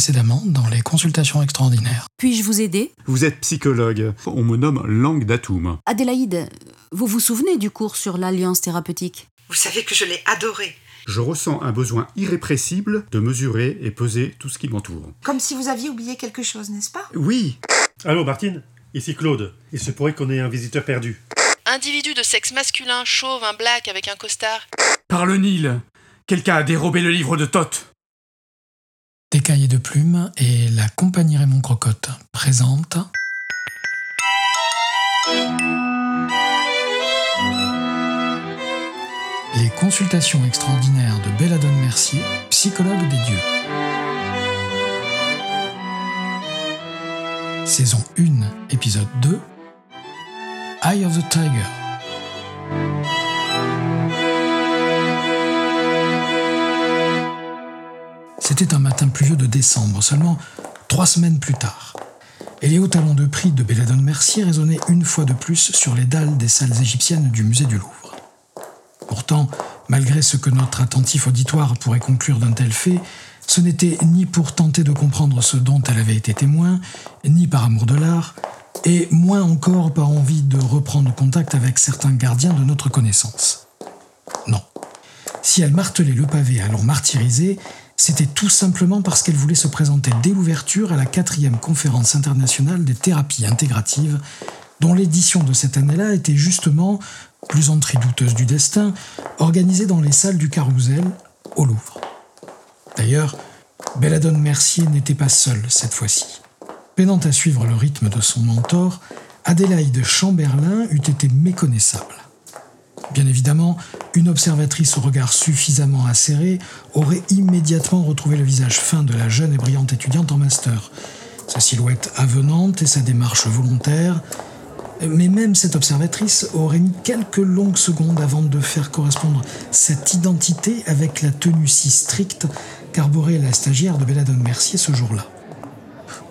précédemment dans les consultations extraordinaires. Puis-je vous aider? Vous êtes psychologue. On me nomme Langue d'Atoum. Adélaïde, vous vous souvenez du cours sur l'alliance thérapeutique? Vous savez que je l'ai adoré. Je ressens un besoin irrépressible de mesurer et peser tout ce qui m'entoure. Comme si vous aviez oublié quelque chose, n'est-ce pas? Oui, Allô Martine? Ici Claude. Il se pourrait qu'on ait un visiteur perdu. Individu de sexe masculin, chauve, un black avec un costard. Par le Nil Quelqu'un a dérobé le livre de Thoth Des cahiers de plumes et la compagnie Raymond Crocotte présente Les consultations extraordinaires de Belladone Mercier, psychologue des dieux. Saison 1, épisode 2 Eye of the Tiger. C'était un matin pluvieux de décembre, seulement trois semaines plus tard. Et les hauts talons de prix de Belladone Mercier résonnaient une fois de plus sur les dalles des salles égyptiennes du musée du Louvre. Pourtant, malgré ce que notre attentif auditoire pourrait conclure d'un tel fait, ce n'était ni pour tenter de comprendre ce dont elle avait été témoin, ni par amour de l'art, et moins encore par envie de reprendre contact avec certains gardiens de notre connaissance. Non. Si elle martelait le pavé à l'en martyriser, c'était tout simplement parce qu'elle voulait se présenter dès l'ouverture à la quatrième conférence internationale des thérapies intégratives, dont l'édition de cette année-là était justement, plus entrée douteuse du destin, organisée dans les salles du Carousel, au Louvre. D'ailleurs, Belladone Mercier n'était pas seule cette fois-ci. Peinant à suivre le rythme de son mentor, Adélaïde Chamberlain eût été méconnaissable. Bien évidemment, une observatrice au regard suffisamment acéré aurait immédiatement retrouvé le visage fin de la jeune et brillante étudiante en master, sa silhouette avenante et sa démarche volontaire. Mais même cette observatrice aurait mis quelques longues secondes avant de faire correspondre cette identité avec la tenue si stricte qu'arborait la stagiaire de Belladone Mercier ce jour-là.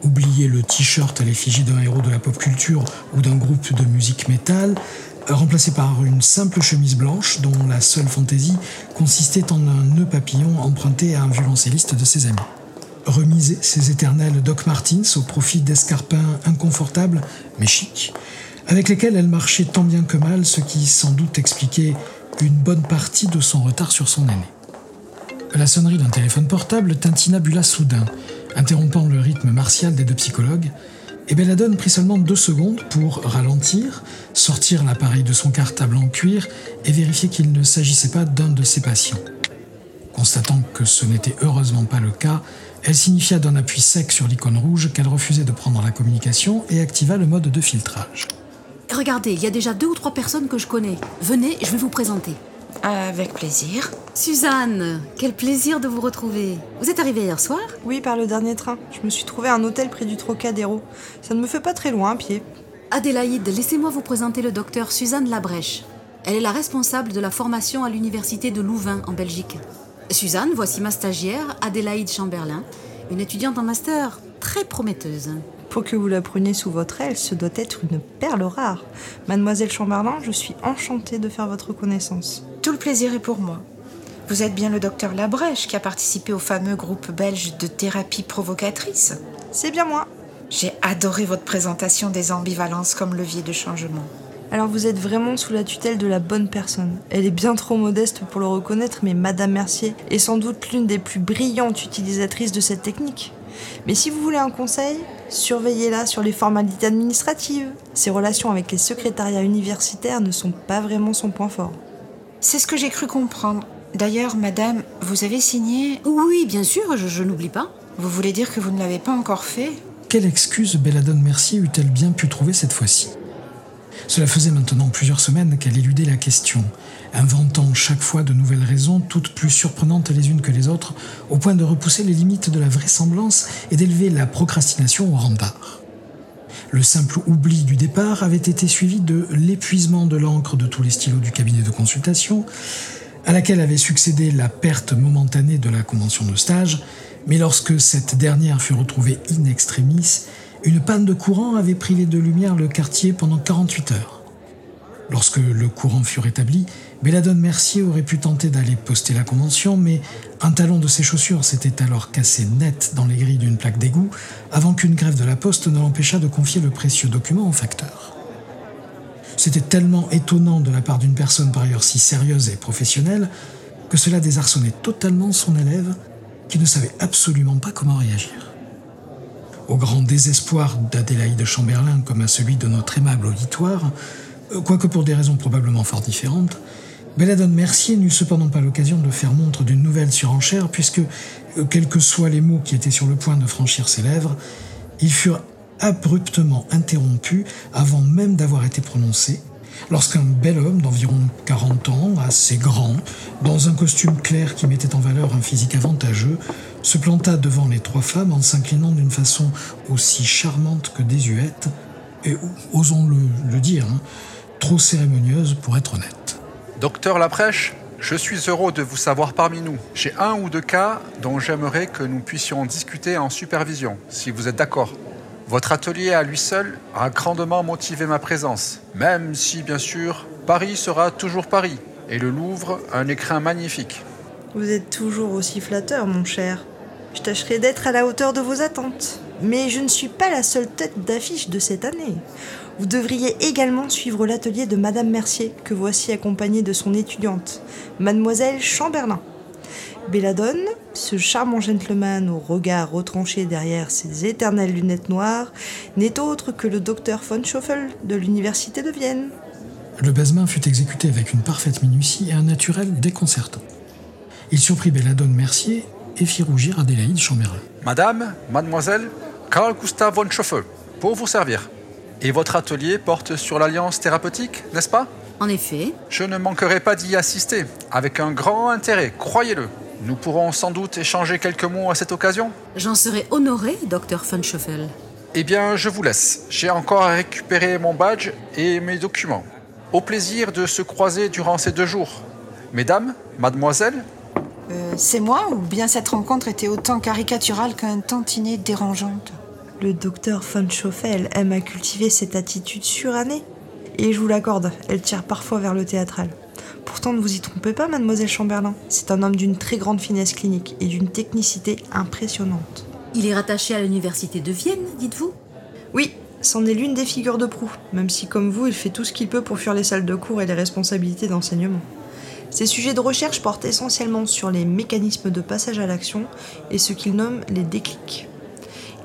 Oublier le t-shirt à l'effigie d'un héros de la pop culture ou d'un groupe de musique métal, remplacé par une simple chemise blanche dont la seule fantaisie consistait en un nœud papillon emprunté à un violoncelliste de ses amis. Remise ses éternels Doc Martens au profit d'escarpins inconfortables mais chics, avec lesquels elle marchait tant bien que mal, ce qui sans doute expliquait une bonne partie de son retard sur son aîné. La sonnerie d'un téléphone portable tintinabula soudain, interrompant le rythme martial des deux psychologues, et Belladone prit seulement deux secondes pour ralentir, sortir l'appareil de son cartable en cuir et vérifier qu'il ne s'agissait pas d'un de ses patients. Constatant que ce n'était heureusement pas le cas, elle signifia d'un appui sec sur l'icône rouge qu'elle refusait de prendre la communication et activa le mode de filtrage. Regardez, il y a déjà deux ou trois personnes que je connais. Venez, je vais vous présenter. Avec plaisir. Suzanne, quel plaisir de vous retrouver. Vous êtes arrivée hier soir? Oui, par le dernier train. Je me suis trouvé un hôtel près du Trocadéro. Ça ne me fait pas très loin à pied. Adélaïde, laissez-moi vous présenter le docteur Suzanne Labrèche. Elle est la responsable de la formation à l'université de Louvain en Belgique. Suzanne, voici ma stagiaire, Adélaïde Chamberlain, une étudiante en master très prometteuse. Pour que vous la preniez sous votre aile, ce doit être une perle rare. Mademoiselle Chamberlain, je suis enchantée de faire votre connaissance. Tout le plaisir est pour moi. Vous êtes bien le docteur Labrèche qui a participé au fameux groupe belge de thérapie provocatrice. C'est bien moi. J'ai adoré votre présentation des ambivalences comme levier de changement. Alors vous êtes vraiment sous la tutelle de la bonne personne. Elle est bien trop modeste pour le reconnaître, mais Madame Mercier est sans doute l'une des plus brillantes utilisatrices de cette technique. Mais si vous voulez un conseil, surveillez-la sur les formalités administratives. Ses relations avec les secrétariats universitaires ne sont pas vraiment son point fort. C'est ce que j'ai cru comprendre. D'ailleurs, madame, vous avez signé. Oui, bien sûr, je, je n'oublie pas. Vous voulez dire que vous ne l'avez pas encore fait Quelle excuse Belladone Mercier eût-elle bien pu trouver cette fois-ci? Cela faisait maintenant plusieurs semaines qu'elle éludait la question, inventant chaque fois de nouvelles raisons, toutes plus surprenantes les unes que les autres, au point de repousser les limites de la vraisemblance et d'élever la procrastination au rang d'art. Le simple oubli du départ avait été suivi de l'épuisement de l'encre de tous les stylos du cabinet de consultation, à laquelle avait succédé la perte momentanée de la convention de stage, mais lorsque cette dernière fut retrouvée in extremis, une panne de courant avait privé de lumière le quartier pendant 48 heures. Lorsque le courant fut rétabli, Belladone Mercier aurait pu tenter d'aller poster la convention, mais un talon de ses chaussures s'était alors cassé net dans les grilles d'une plaque d'égout avant qu'une grève de la poste ne l'empêchât de confier le précieux document au facteur. C'était tellement étonnant de la part d'une personne par ailleurs si sérieuse et professionnelle que cela désarçonnait totalement son élève qui ne savait absolument pas comment réagir. Au grand désespoir d'Adélaïde Chamberlain comme à celui de notre aimable auditoire, quoique pour des raisons probablement fort différentes, Belladone Mercier n'eut cependant pas l'occasion de faire montre d'une nouvelle surenchère, puisque, euh, quels que soient les mots qui étaient sur le point de franchir ses lèvres, ils furent abruptement interrompus avant même d'avoir été prononcés, lorsqu'un bel homme d'environ 40 ans, assez grand, dans un costume clair qui mettait en valeur un physique avantageux, se planta devant les trois femmes en s'inclinant d'une façon aussi charmante que désuète, et osons le, le dire, hein, trop cérémonieuse pour être honnête. Docteur Laprèche, je suis heureux de vous savoir parmi nous. J'ai un ou deux cas dont j'aimerais que nous puissions discuter en supervision, si vous êtes d'accord. Votre atelier à lui seul a grandement motivé ma présence, même si, bien sûr, Paris sera toujours Paris, et le Louvre un écrin magnifique. Vous êtes toujours aussi flatteur, mon cher. Je tâcherai d'être à la hauteur de vos attentes. Mais je ne suis pas la seule tête d'affiche de cette année. Vous devriez également suivre l'atelier de Madame Mercier, que voici accompagnée de son étudiante, Mademoiselle Chamberlain. Belladone, ce charmant gentleman au regard retranché derrière ses éternelles lunettes noires, n'est autre que le docteur von Schoffel de l'Université de Vienne. Le baisement fut exécuté avec une parfaite minutie et un naturel déconcertant. Il surprit Belladone Mercier et fit rougir Adélaïde Chamberlain. Madame, mademoiselle, Carl Gustav von Schoffel, pour vous servir. Et votre atelier porte sur l'alliance thérapeutique, n'est-ce pas? En effet, Je ne manquerai pas d'y assister, avec un grand intérêt, croyez-le. Nous pourrons sans doute échanger quelques mots à cette occasion j'en serais honoré, docteur von Schoffel. Eh bien, je vous laisse. J'ai encore à récupérer mon badge et mes documents. Au plaisir de se croiser durant ces deux jours. Mesdames, mademoiselle, Euh, c'est moi ou bien cette rencontre était autant caricaturale qu'un tantinet dérangeante? Le docteur von Schoffel aime à cultiver cette attitude surannée. Et je vous l'accorde, elle tire parfois vers le théâtral. Pourtant, ne vous y trompez pas, mademoiselle Chamberlain. C'est un homme d'une très grande finesse clinique et d'une technicité impressionnante. Il est rattaché à l'université de Vienne, dites-vous? Oui, c'en est l'une des figures de proue, même si, comme vous, il fait tout ce qu'il peut pour fuir les salles de cours et les responsabilités d'enseignement. Ses sujets de recherche portent essentiellement sur les mécanismes de passage à l'action et ce qu'il nomme les déclics.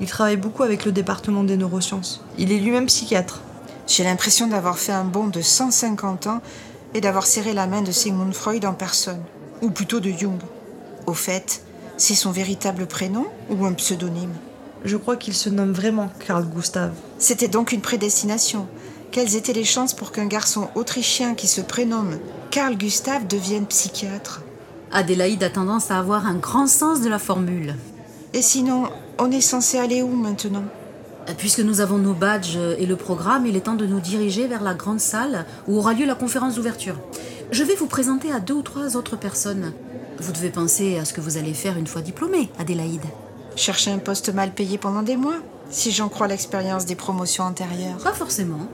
Il travaille beaucoup avec le département des neurosciences. Il est lui-même psychiatre. J'ai l'impression d'avoir fait un bond de 150 ans et d'avoir serré la main de Sigmund Freud en personne, ou plutôt de Jung. Au fait, c'est son véritable prénom ou un pseudonyme? Je crois qu'il se nomme vraiment Carl Gustav. C'était donc une prédestination. Quelles étaient les chances pour qu'un garçon autrichien qui se prénomme Carl Gustav devienne psychiatre? Adélaïde a tendance à avoir un grand sens de la formule. Et sinon, on est censé aller où maintenant? Puisque nous avons nos badges et le programme, il est temps de nous diriger vers la grande salle où aura lieu la conférence d'ouverture. Je vais vous présenter à deux ou trois autres personnes. Vous devez penser à ce que vous allez faire une fois diplômée, Adélaïde. Chercher un poste mal payé pendant des mois Si j'en crois l'expérience des promotions antérieures. Pas forcément.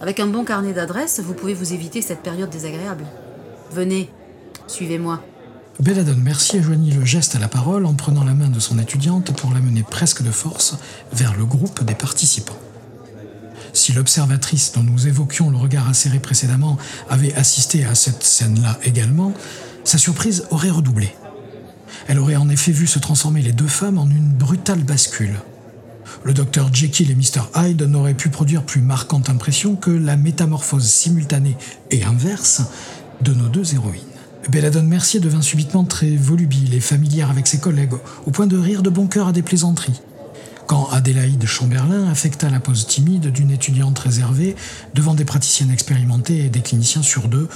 Avec un bon carnet d'adresses, vous pouvez vous éviter cette période désagréable. Venez, suivez-moi. Belladone Mercier joignit le geste à la parole en prenant la main de son étudiante pour l'amener presque de force vers le groupe des participants. Si l'observatrice dont nous évoquions le regard acéré précédemment avait assisté à cette scène-là également, sa surprise aurait redoublé. Elle aurait en effet vu se transformer les deux femmes en une brutale bascule. Le docteur Jekyll et Mr. Hyde n'auraient pu produire plus marquante impression que la métamorphose simultanée et inverse de nos deux héroïnes. Belladone Mercier devint subitement très volubile et familière avec ses collègues, au point de rire de bon cœur à des plaisanteries. Quand Adélaïde Chamberlain affecta la pose timide d'une étudiante réservée devant des praticiennes expérimentées et des cliniciens sur deux,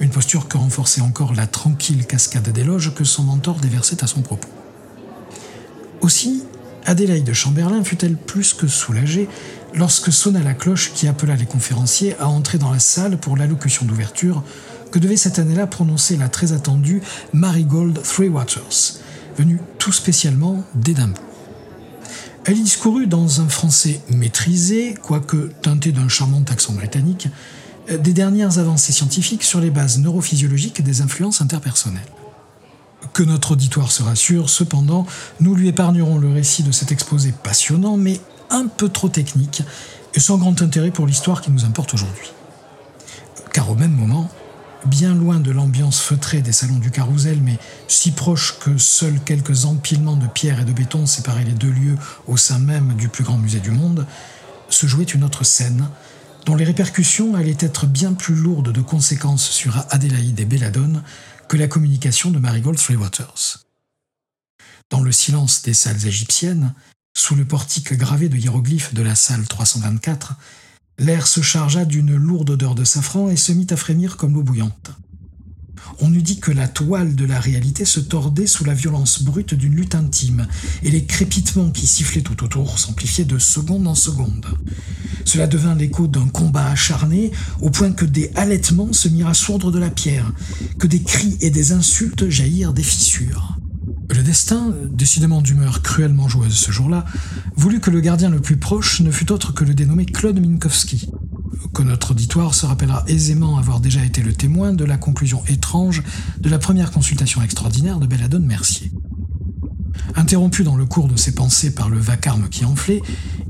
une posture que renforçait encore la tranquille cascade d'éloges que son mentor déversait à son propos. Aussi, Adélaïde Chamberlain fut-elle plus que soulagée lorsque sonna la cloche qui appela les conférenciers à entrer dans la salle pour l'allocution d'ouverture que devait cette année-là prononcer la très attendue Marigold Three Waters, venue tout spécialement d'Édimbourg. Elle y discourut dans un français maîtrisé, quoique teinté d'un charmant accent britannique, des dernières avancées scientifiques sur les bases neurophysiologiques des influences interpersonnelles. Que notre auditoire se rassure, cependant, nous lui épargnerons le récit de cet exposé passionnant, mais un peu trop technique, et sans grand intérêt pour l'histoire qui nous importe aujourd'hui. Car au même moment, bien loin de l'ambiance feutrée des salons du carrousel, mais si proche que seuls quelques empilements de pierre et de béton séparaient les deux lieux au sein même du plus grand musée du monde, se jouait une autre scène, dont les répercussions allaient être bien plus lourdes de conséquences sur Adélaïde et Belladone que la communication de Marigold Waters. Dans le silence des salles égyptiennes, sous le portique gravé de hiéroglyphes de la salle 324, l'air se chargea d'une lourde odeur de safran et se mit à frémir comme l'eau bouillante. On eût dit que la toile de la réalité se tordait sous la violence brute d'une lutte intime, et les crépitements qui sifflaient tout autour s'amplifiaient de seconde en seconde. Cela devint l'écho d'un combat acharné, au point que des halètements se mirent à sourdre de la pierre, que des cris et des insultes jaillirent des fissures. Le destin, décidément d'humeur cruellement joueuse ce jour-là, voulut que le gardien le plus proche ne fût autre que le dénommé Claude Minkowski, que notre auditoire se rappellera aisément avoir déjà été le témoin de la conclusion étrange de la première consultation extraordinaire de Belladone Mercier. Interrompu dans le cours de ses pensées par le vacarme qui enflait,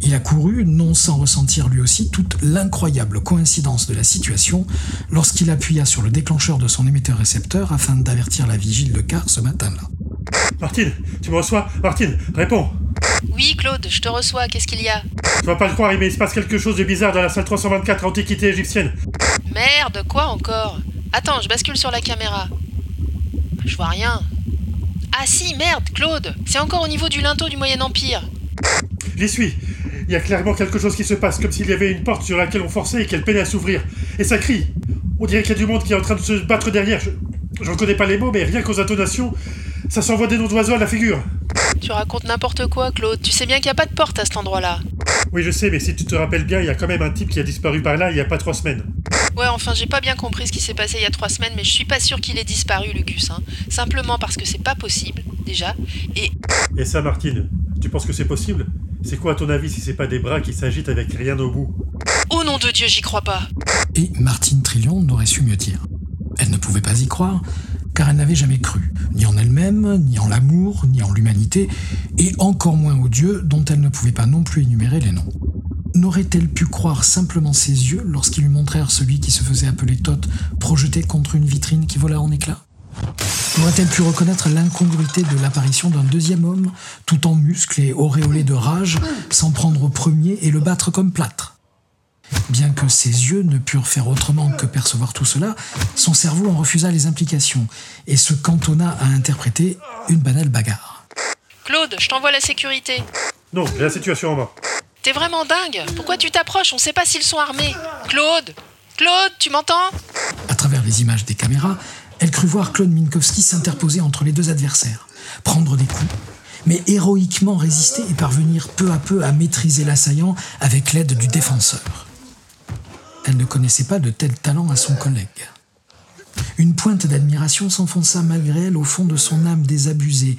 il a couru, non sans ressentir lui aussi toute l'incroyable coïncidence de la situation, lorsqu'il appuya sur le déclencheur de son émetteur-récepteur afin d'avertir la vigile de car ce matin-là. Martine, tu me reçois? Martine, réponds Oui, Claude, je te reçois, qu'est-ce qu'il y a? Tu vas pas le croire, mais il se passe quelque chose de bizarre dans la salle 324 Antiquité égyptienne. Merde, quoi encore? Attends, je bascule sur la caméra. Je vois rien. Ah si, merde, Claude C'est encore au niveau du linteau du Moyen Empire. J'y suis. Il y a clairement quelque chose qui se passe, comme s'il y avait une porte sur laquelle on forçait et qu'elle peinait à s'ouvrir. Et ça crie. On dirait qu'il y a du monde qui est en train de se battre derrière. Je ne connais pas les mots, mais rien qu'aux intonations, ça s'envoie des noms d'oiseaux à la figure. Tu racontes n'importe quoi, Claude. Tu sais bien qu'il n'y a pas de porte à cet endroit-là. Oui, je sais, mais si tu te rappelles bien, il y a quand même un type qui a disparu par là il y a pas trois semaines. Ouais, enfin, j'ai pas bien compris ce qui s'est passé il y a trois semaines, mais je suis pas sûr qu'il ait disparu, Lucas. Hein. Simplement parce que c'est pas possible, déjà. Et. Et ça, Martine, tu penses que c'est possible? C'est quoi, à ton avis, si c'est pas des bras qui s'agitent avec rien au bout? Oh nom de Dieu, j'y crois pas Et Martine Trillion n'aurait su mieux dire. Elle ne pouvait pas y croire, car elle n'avait jamais cru, ni en elle-même, ni en l'amour, ni en l'humanité, et encore moins aux dieux dont elle ne pouvait pas non plus énumérer les noms. N'aurait-elle pu croire simplement ses yeux lorsqu'ils lui montrèrent celui qui se faisait appeler Tot projeté contre une vitrine qui vola en éclats? N'aurait-elle pu reconnaître l'incongruité de l'apparition d'un deuxième homme, tout en muscles et auréolé de rage, s'en prendre au premier et le battre comme plâtre? Bien que ses yeux ne purent faire autrement que percevoir tout cela, son cerveau en refusa les implications et se cantonna à interpréter une banale bagarre. Claude, je t'envoie la sécurité. Non, j'ai la situation en main. T'es vraiment dingue Pourquoi tu t'approches? On sait pas s'ils sont armés. Claude? Claude, tu m'entends? À travers les images des caméras, elle crut voir Claude Minkowski s'interposer entre les deux adversaires, prendre des coups, mais héroïquement résister et parvenir peu à peu à maîtriser l'assaillant avec l'aide du défenseur. Elle ne connaissait pas de tel talent à son collègue. Une pointe d'admiration s'enfonça malgré elle au fond de son âme désabusée,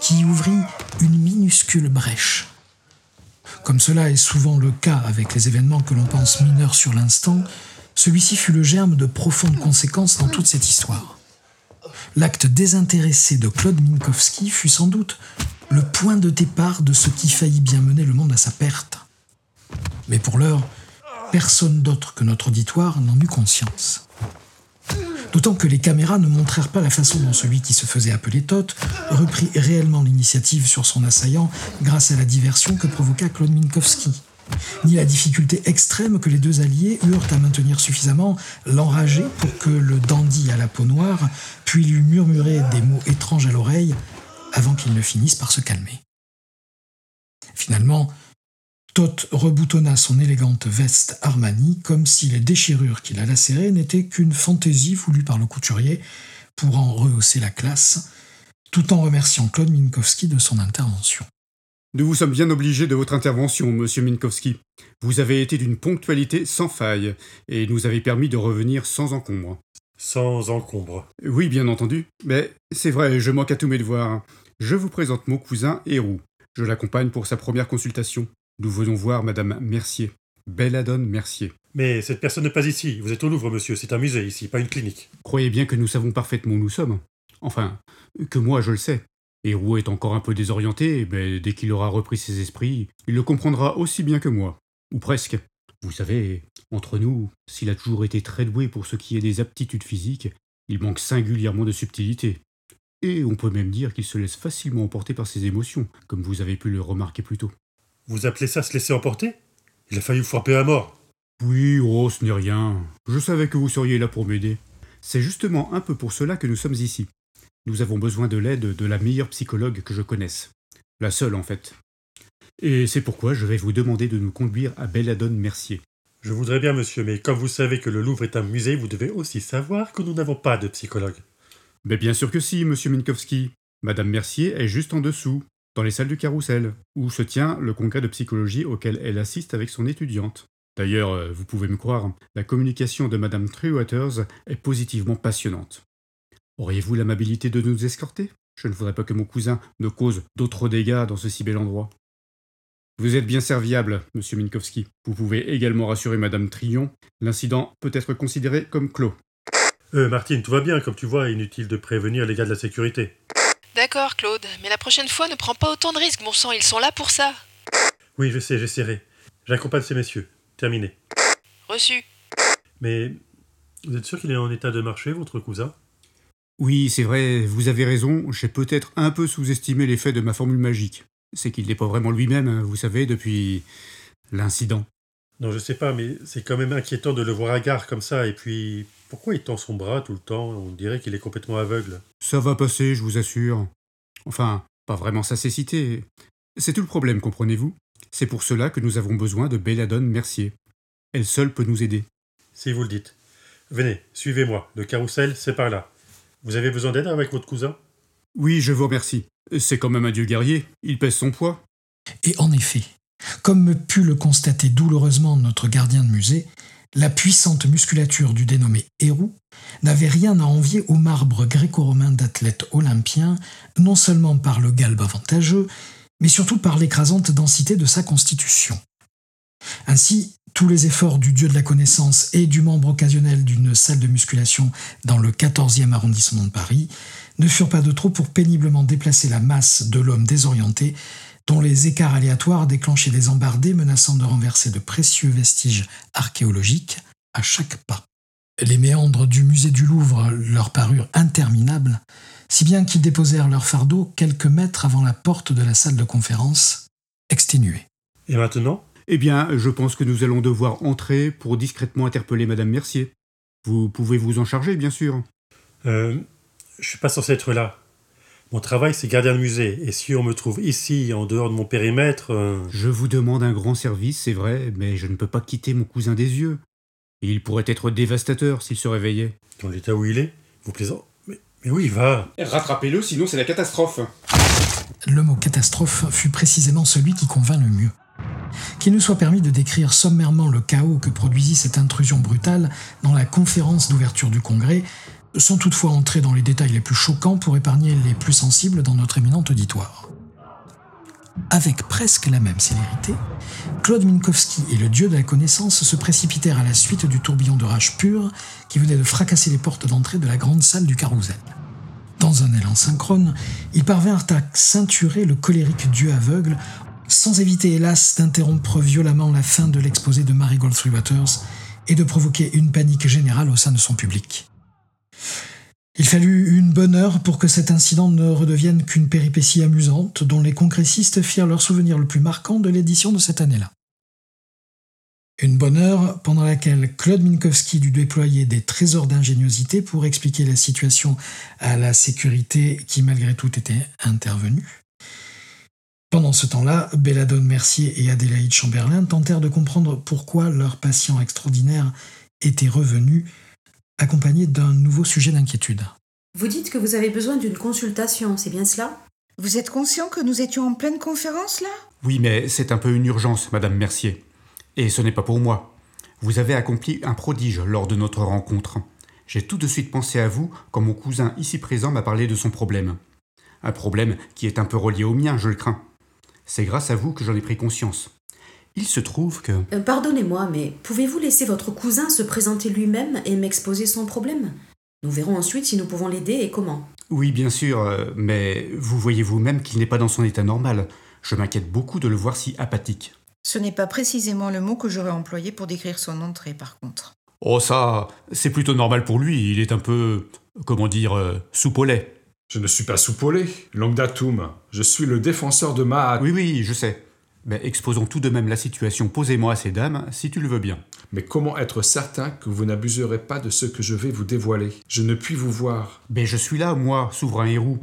qui ouvrit une minuscule brèche. Comme cela est souvent le cas avec les événements que l'on pense mineurs sur l'instant, celui-ci fut le germe de profondes conséquences dans toute cette histoire. L'acte désintéressé de Claude Minkowski fut sans doute le point de départ de ce qui faillit bien mener le monde à sa perte. Mais pour l'heure, personne d'autre que notre auditoire n'en eut conscience. D'autant que les caméras ne montrèrent pas la façon dont celui qui se faisait appeler Tot reprit réellement l'initiative sur son assaillant grâce à la diversion que provoqua Claude Minkowski, ni la difficulté extrême que les deux alliés eurent à maintenir suffisamment l'enragé pour que le dandy à la peau noire puis lui murmurer des mots étranges à l'oreille avant qu'il ne finisse par se calmer. Finalement, Tot reboutonna son élégante veste Armani comme si les déchirures qui la lacéraient n'étaient qu'une fantaisie voulue par le couturier pour en rehausser la classe, tout en remerciant Claude Minkowski de son intervention. Nous vous sommes bien obligés de votre intervention, monsieur Minkowski. Vous avez été d'une ponctualité sans faille, et nous avez permis de revenir sans encombre. Sans encombre. Oui, bien entendu. Mais c'est vrai, je manque à tous mes devoirs. Je vous présente mon cousin Héroux. Je l'accompagne pour sa première consultation. Nous venons voir Madame Mercier. Belladone Mercier. Mais cette personne n'est pas ici. Vous êtes au Louvre, monsieur. C'est un musée ici, pas une clinique. Croyez bien que nous savons parfaitement où nous sommes. Enfin, que moi je le sais. Et Roux est encore un peu désorienté, mais dès qu'il aura repris ses esprits, il le comprendra aussi bien que moi. Ou presque. Vous savez, entre nous, s'il a toujours été très doué pour ce qui est des aptitudes physiques, il manque singulièrement de subtilité. Et on peut même dire qu'il se laisse facilement emporter par ses émotions, comme vous avez pu le remarquer plus tôt. Vous appelez ça se laisser emporter? Il a failli vous frapper à mort. Oui, oh, ce n'est rien. Je savais que vous seriez là pour m'aider. C'est justement un peu pour cela que nous sommes ici. Nous avons besoin de l'aide de la meilleure psychologue que je connaisse. La seule, en fait. Et c'est pourquoi je vais vous demander de nous conduire à Belladone Mercier. Je voudrais bien, monsieur, mais comme vous savez que le Louvre est un musée, vous devez aussi savoir que nous n'avons pas de psychologue. Mais bien sûr que si, monsieur Minkowski. Madame Mercier est juste en dessous, dans les salles du carrousel, où se tient le congrès de psychologie auquel elle assiste avec son étudiante. D'ailleurs, euh, vous pouvez me croire, la communication de Madame Trewaters est positivement passionnante. Auriez-vous l'amabilité de nous escorter? Je ne voudrais pas que mon cousin ne cause d'autres dégâts dans ce si bel endroit. Vous êtes bien serviable, monsieur Minkowski. Vous pouvez également rassurer madame Trion. L'incident peut être considéré comme clos. Euh, Martine, tout va bien, comme tu vois, inutile de prévenir les gars de la sécurité. D'accord, Claude, mais la prochaine fois, ne prends pas autant de risques, mon sang, ils sont là pour ça. Oui, je sais, j'essaierai. J'accompagne ces messieurs. Terminé. Reçu. Mais vous êtes sûr qu'il est en état de marcher, votre cousin? Oui, c'est vrai, vous avez raison, j'ai peut-être un peu sous-estimé l'effet de ma formule magique. C'est qu'il n'est pas vraiment lui-même, hein, vous savez, depuis l'incident. Non, je sais pas, mais c'est quand même inquiétant de le voir hagard comme ça, et puis pourquoi il tend son bras tout le temps? On dirait qu'il est complètement aveugle. Ça va passer, je vous assure. Enfin, pas vraiment sa cécité. C'est tout le problème, comprenez-vous? C'est pour cela que nous avons besoin de Belladone Mercier. Elle seule peut nous aider. Si vous le dites. Venez, suivez-moi. Le carrousel, c'est par là. Vous avez besoin d'aide avec votre cousin? Oui, je vous remercie. C'est quand même un dieu guerrier. Il pèse son poids. Et en effet, comme put le constater douloureusement notre gardien de musée, la puissante musculature du dénommé Hérou n'avait rien à envier au marbre gréco-romain d'athlètes olympiens, non seulement par le galbe avantageux, mais surtout par l'écrasante densité de sa constitution. Ainsi, tous les efforts du dieu de la connaissance et du membre occasionnel d'une salle de musculation dans le 14e arrondissement de Paris ne furent pas de trop pour péniblement déplacer la masse de l'homme désorienté dont les écarts aléatoires déclenchaient des embardées menaçant de renverser de précieux vestiges archéologiques à chaque pas. Les méandres du musée du Louvre leur parurent interminables, si bien qu'ils déposèrent leur fardeau quelques mètres avant la porte de la salle de conférence, exténués. Et maintenant? Eh bien, je pense que nous allons devoir entrer pour discrètement interpeller Madame Mercier. Vous pouvez vous en charger, bien sûr. Euh. Je suis pas censé être là. Mon travail, c'est gardien de musée. Et si on me trouve ici, en dehors de mon périmètre. euh, Je vous demande un grand service, c'est vrai, mais je ne peux pas quitter mon cousin des yeux. Et il pourrait être dévastateur s'il se réveillait. Dans l'état où il est Vous plaisantez mais, mais oui, va Rattrapez-le, sinon c'est la catastrophe. Le mot catastrophe fut précisément celui qui convint le mieux. Qu'il nous soit permis de décrire sommairement le chaos que produisit cette intrusion brutale dans la conférence d'ouverture du Congrès, sans toutefois entrer dans les détails les plus choquants pour épargner les plus sensibles dans notre éminent auditoire. Avec presque la même célérité, Claude Minkowski et le dieu de la connaissance se précipitèrent à la suite du tourbillon de rage pure qui venait de fracasser les portes d'entrée de la grande salle du carrousel. Dans un élan synchrone, ils parvinrent à ceinturer le colérique dieu aveugle, sans éviter hélas d'interrompre violemment la fin de l'exposé de Marigold Three Waters et de provoquer une panique générale au sein de son public. Il fallut une bonne heure pour que cet incident ne redevienne qu'une péripétie amusante dont les congressistes firent leur souvenir le plus marquant de l'édition de cette année-là. Une bonne heure pendant laquelle Claude Minkowski dut déployer des trésors d'ingéniosité pour expliquer la situation à la sécurité qui malgré tout était intervenue. Pendant ce temps-là, Belladone Mercier et Adélaïde Chamberlain tentèrent de comprendre pourquoi leur patient extraordinaire était revenu accompagné d'un nouveau sujet d'inquiétude. Vous dites que vous avez besoin d'une consultation, c'est bien cela? Vous êtes conscient que nous étions en pleine conférence là? Oui, mais c'est un peu une urgence, Madame Mercier. Et ce n'est pas pour moi. Vous avez accompli un prodige lors de notre rencontre. J'ai tout de suite pensé à vous quand mon cousin ici présent m'a parlé de son problème. Un problème qui est un peu relié au mien, je le crains. C'est grâce à vous que j'en ai pris conscience. Il se trouve que... Euh, Pardonnez-moi, mais pouvez-vous laisser votre cousin se présenter lui-même et m'exposer son problème? Nous verrons ensuite si nous pouvons l'aider et comment. Oui, bien sûr, euh, mais vous voyez vous-même qu'il n'est pas dans son état normal. Je m'inquiète beaucoup de le voir si apathique. Ce n'est pas précisément le mot que j'aurais employé pour décrire son entrée, par contre. Oh ça, c'est plutôt normal pour lui, il est un peu... comment dire... euh, soupe au lait. Je ne suis pas soupolé, langue d'atum. Je suis le défenseur de Mahat. Oui, oui, je sais. Mais exposons tout de même la situation posément à ces dames, si tu le veux bien. Mais comment être certain que vous n'abuserez pas de ce que je vais vous dévoiler? Je ne puis vous voir. Ben je suis là, moi, souverain héros.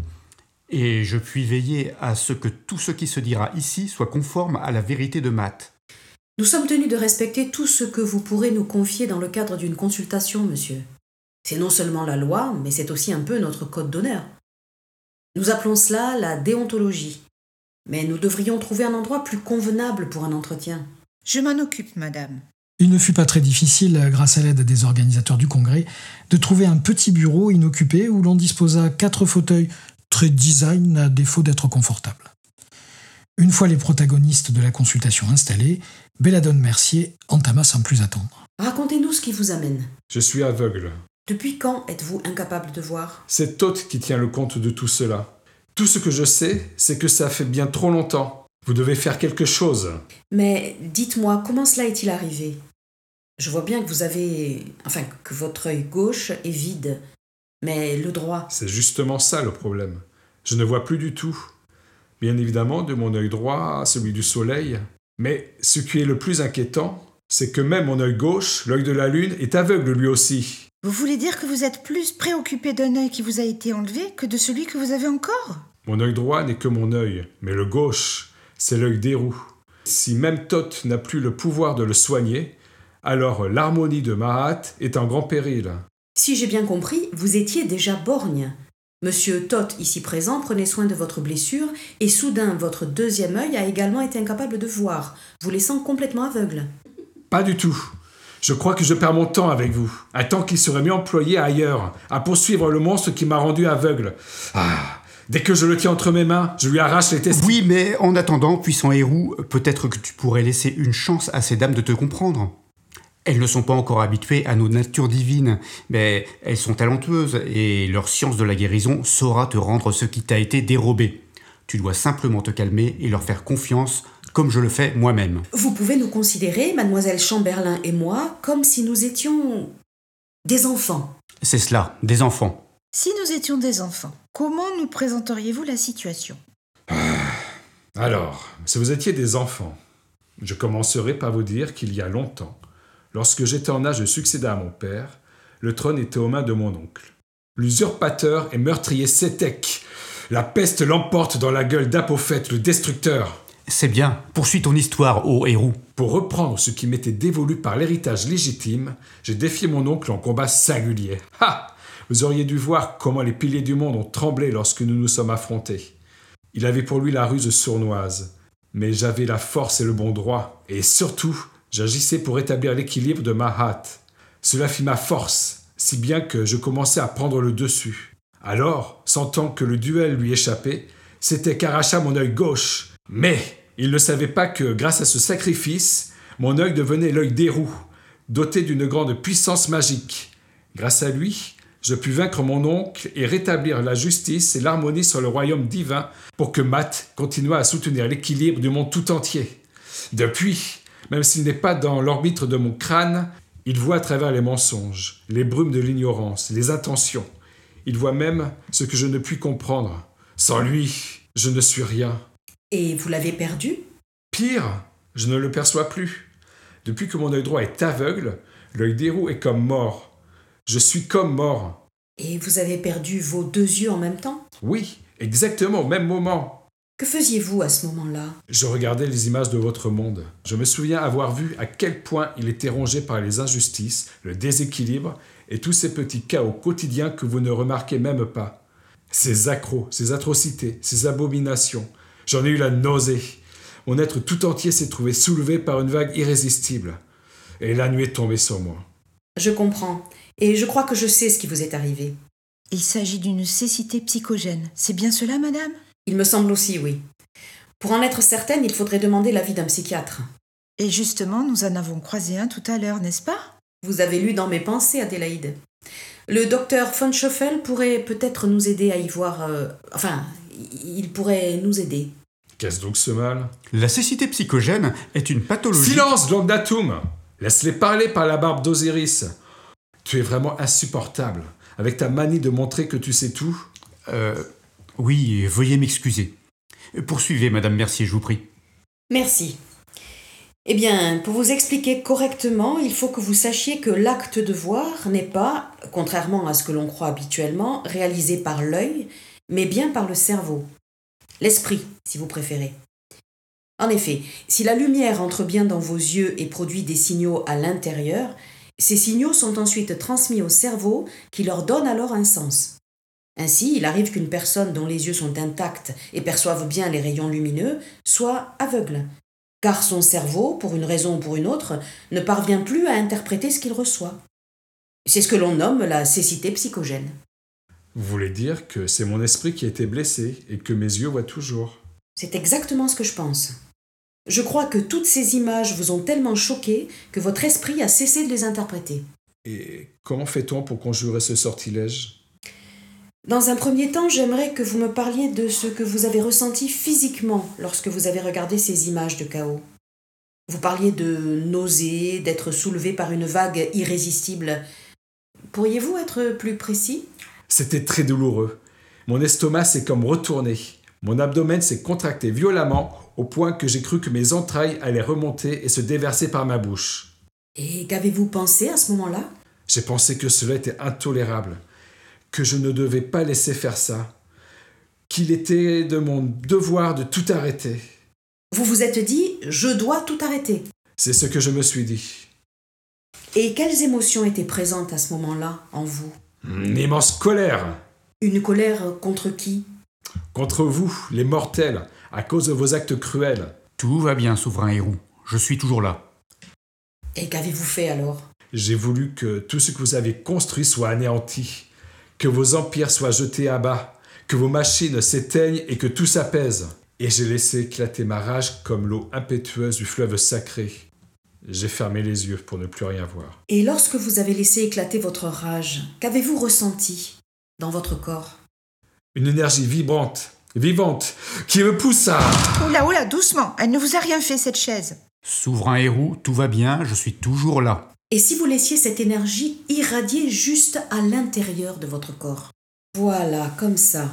Et je puis veiller à ce que tout ce qui se dira ici soit conforme à la vérité de Matt. Nous sommes tenus de respecter tout ce que vous pourrez nous confier dans le cadre d'une consultation, monsieur. C'est non seulement la loi, mais c'est aussi un peu notre code d'honneur. Nous appelons cela la déontologie. Mais nous devrions trouver un endroit plus convenable pour un entretien. Je m'en occupe, madame. Il ne fut pas très difficile, grâce à l'aide des organisateurs du congrès, de trouver un petit bureau inoccupé où l'on disposa quatre fauteuils très design à défaut d'être confortables. Une fois les protagonistes de la consultation installés, Belladone Mercier entama sans plus attendre. Racontez-nous ce qui vous amène. Je suis aveugle. Depuis quand êtes-vous incapable de voir? C'est Toth qui tient le compte de tout cela. Tout ce que je sais, c'est que ça fait bien trop longtemps. Vous devez faire quelque chose. Mais dites-moi, comment cela est-il arrivé? Je vois bien que vous avez. enfin, que votre œil gauche est vide. Mais le droit? C'est justement ça le problème. Je ne vois plus du tout. Bien évidemment, de mon œil droit à celui du soleil. Mais ce qui est le plus inquiétant, c'est que même mon œil gauche, l'œil de la lune, est aveugle lui aussi. Vous voulez dire que vous êtes plus préoccupé d'un œil qui vous a été enlevé que de celui que vous avez encore? Mon œil droit n'est que mon œil, mais le gauche, c'est l'œil des roues. Si même Thoth n'a plus le pouvoir de le soigner, alors l'harmonie de Mahat est en grand péril. Si j'ai bien compris, vous étiez déjà borgne. Monsieur Toth, ici présent, prenait soin de votre blessure, et soudain votre deuxième œil a également été incapable de voir, vous laissant complètement aveugle. Pas du tout. Je crois que je perds mon temps avec vous. Un temps qui serait mieux employé ailleurs, à poursuivre le monstre qui m'a rendu aveugle. Ah, dès que je le tiens entre mes mains, je lui arrache les testicules. Oui, mais en attendant, puissant héros, peut-être que tu pourrais laisser une chance à ces dames de te comprendre. Elles ne sont pas encore habituées à nos natures divines, mais elles sont talentueuses et leur science de la guérison saura te rendre ce qui t'a été dérobé. Tu dois simplement te calmer et leur faire confiance comme je le fais moi-même. Vous pouvez nous considérer, mademoiselle Chamberlain et moi, comme si nous étions des enfants. C'est cela, des enfants. Si nous étions des enfants, comment nous présenteriez-vous la situation? Alors, si vous étiez des enfants, je commencerai par vous dire qu'il y a longtemps, lorsque j'étais en âge de succéder à mon père, le trône était aux mains de mon oncle. L'usurpateur et meurtrier Sétec. La peste l'emporte dans la gueule d'Apophète, le destructeur. C'est bien, poursuis ton histoire, ô héros. Pour reprendre ce qui m'était dévolu par l'héritage légitime, j'ai défié mon oncle en combat singulier. Ha Vous auriez dû voir comment les piliers du monde ont tremblé lorsque nous nous sommes affrontés. Il avait pour lui la ruse sournoise, mais j'avais la force et le bon droit, et surtout, j'agissais pour établir l'équilibre de ma hâte. Cela fit ma force, si bien que je commençai à prendre le dessus. Alors, sentant que le duel lui échappait, c'était qu'arracha mon œil gauche. Mais il ne savait pas que, grâce à ce sacrifice, mon œil devenait l'œil des roues, doté d'une grande puissance magique. Grâce à lui, je pus vaincre mon oncle et rétablir la justice et l'harmonie sur le royaume divin pour que Matt continuât à soutenir l'équilibre du monde tout entier. Depuis, même s'il n'est pas dans l'orbite de mon crâne, il voit à travers les mensonges, les brumes de l'ignorance, les intentions. Il voit même ce que je ne puis comprendre. Sans lui, je ne suis rien. Et vous l'avez perdu Pire, je ne le perçois plus. Depuis que mon œil droit est aveugle, l'œil des roues est comme mort. Je suis comme mort. Et vous avez perdu vos deux yeux en même temps Oui, exactement au même moment. Que faisiez-vous à ce moment-là Je regardais les images de votre monde. Je me souviens avoir vu à quel point il était rongé par les injustices, le déséquilibre et tous ces petits chaos quotidiens que vous ne remarquez même pas. Ces accros, ces atrocités, ces abominations. J'en ai eu la nausée. Mon être tout entier s'est trouvé soulevé par une vague irrésistible. Et la nuit est tombée sur moi. Je comprends. Et je crois que je sais ce qui vous est arrivé. Il s'agit d'une cécité psychogène. C'est bien cela, madame? Il me semble aussi, oui. Pour en être certaine, il faudrait demander l'avis d'un psychiatre. Et justement, nous en avons croisé un tout à l'heure, n'est-ce pas? Vous avez lu dans mes pensées, Adélaïde. Le docteur von Schoffel pourrait peut-être nous aider à y voir. euh, enfin, il pourrait nous aider. Qu'est-ce donc ce mal? La cécité psychogène est une pathologie. Silence, Glogdatum Laisse-les parler par la barbe d'Osiris. Tu es vraiment insupportable, avec ta manie de montrer que tu sais tout. Euh, oui, veuillez m'excuser. Poursuivez, Madame Mercier, je vous prie. Merci. Eh bien, pour vous expliquer correctement, il faut que vous sachiez que l'acte de voir n'est pas, contrairement à ce que l'on croit habituellement, réalisé par l'œil, mais bien par le cerveau. L'esprit, si vous préférez. En effet, si la lumière entre bien dans vos yeux et produit des signaux à l'intérieur, ces signaux sont ensuite transmis au cerveau qui leur donne alors un sens. Ainsi, il arrive qu'une personne dont les yeux sont intacts et perçoivent bien les rayons lumineux soit aveugle, car son cerveau, pour une raison ou pour une autre, ne parvient plus à interpréter ce qu'il reçoit. C'est ce que l'on nomme la cécité psychogène. Vous voulez dire que c'est mon esprit qui a été blessé et que mes yeux voient toujours. C'est exactement ce que je pense. Je crois que toutes ces images vous ont tellement choqué que votre esprit a cessé de les interpréter. Et comment fait-on pour conjurer ce sortilège? Dans un premier temps, j'aimerais que vous me parliez de ce que vous avez ressenti physiquement lorsque vous avez regardé ces images de chaos. Vous parliez de nausées, d'être soulevé par une vague irrésistible. Pourriez-vous être plus précis? C'était très douloureux. Mon estomac s'est comme retourné. Mon abdomen s'est contracté violemment au point que j'ai cru que mes entrailles allaient remonter et se déverser par ma bouche. Et qu'avez-vous pensé à ce moment-là? J'ai pensé que cela était intolérable, que je ne devais pas laisser faire ça, qu'il était de mon devoir de tout arrêter. Vous vous êtes dit je dois tout arrêter. C'est ce que je me suis dit. Et quelles émotions étaient présentes à ce moment-là en vous? Une immense colère Une colère contre qui? Contre vous, les mortels, à cause de vos actes cruels. Tout va bien, souverain héros. Je suis toujours là. Et qu'avez-vous fait alors? J'ai voulu que tout ce que vous avez construit soit anéanti, que vos empires soient jetés à bas, que vos machines s'éteignent et que tout s'apaise. Et j'ai laissé éclater ma rage comme l'eau impétueuse du fleuve sacré. J'ai fermé les yeux pour ne plus rien voir. Et lorsque vous avez laissé éclater votre rage, qu'avez-vous ressenti dans votre corps? Une énergie vibrante, vivante, qui me pousse à... Oula, oula, doucement, elle ne vous a rien fait cette chaise. Souverain héros, tout va bien, je suis toujours là. Et si vous laissiez cette énergie irradier juste à l'intérieur de votre corps? Voilà, comme ça.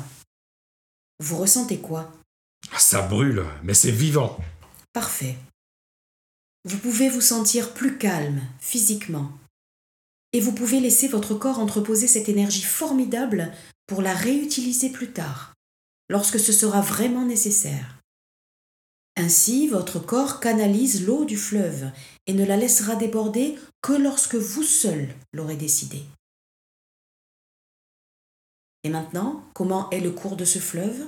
Vous ressentez quoi? Ça brûle, mais c'est vivant. Parfait. Vous pouvez vous sentir plus calme physiquement. Et vous pouvez laisser votre corps entreposer cette énergie formidable pour la réutiliser plus tard, lorsque ce sera vraiment nécessaire. Ainsi, votre corps canalise l'eau du fleuve et ne la laissera déborder que lorsque vous seul l'aurez décidé. Et maintenant, comment est le cours de ce fleuve?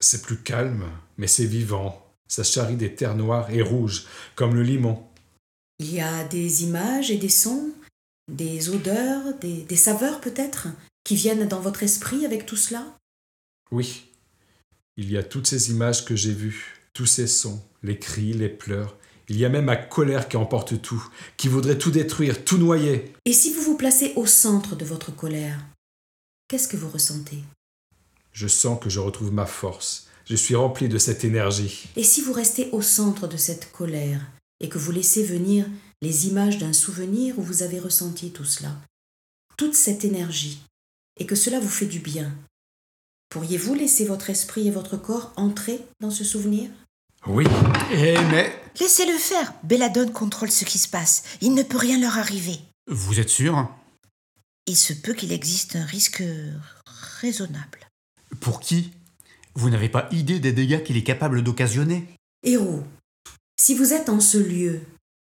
C'est plus calme, mais c'est vivant. Ça charrie des terres noires et rouges, comme le limon. Il y a des images et des sons, des odeurs, des, des saveurs peut-être, qui viennent dans votre esprit avec tout cela? Oui, il y a toutes ces images que j'ai vues, tous ces sons, les cris, les pleurs. Il y a même ma colère qui emporte tout, qui voudrait tout détruire, tout noyer. Et si vous vous placez au centre de votre colère, qu'est-ce que vous ressentez? Je sens que je retrouve ma force. Je suis rempli de cette énergie. Et si vous restez au centre de cette colère et que vous laissez venir les images d'un souvenir où vous avez ressenti tout cela, toute cette énergie, et que cela vous fait du bien, pourriez-vous laisser votre esprit et votre corps entrer dans ce souvenir? Oui. Eh mais... Laissez-le faire. Belladone contrôle ce qui se passe. Il ne peut rien leur arriver. Vous êtes sûr? Il se peut qu'il existe un risque raisonnable. Pour qui? Vous n'avez pas idée des dégâts qu'il est capable d'occasionner? Héros, si vous êtes en ce lieu,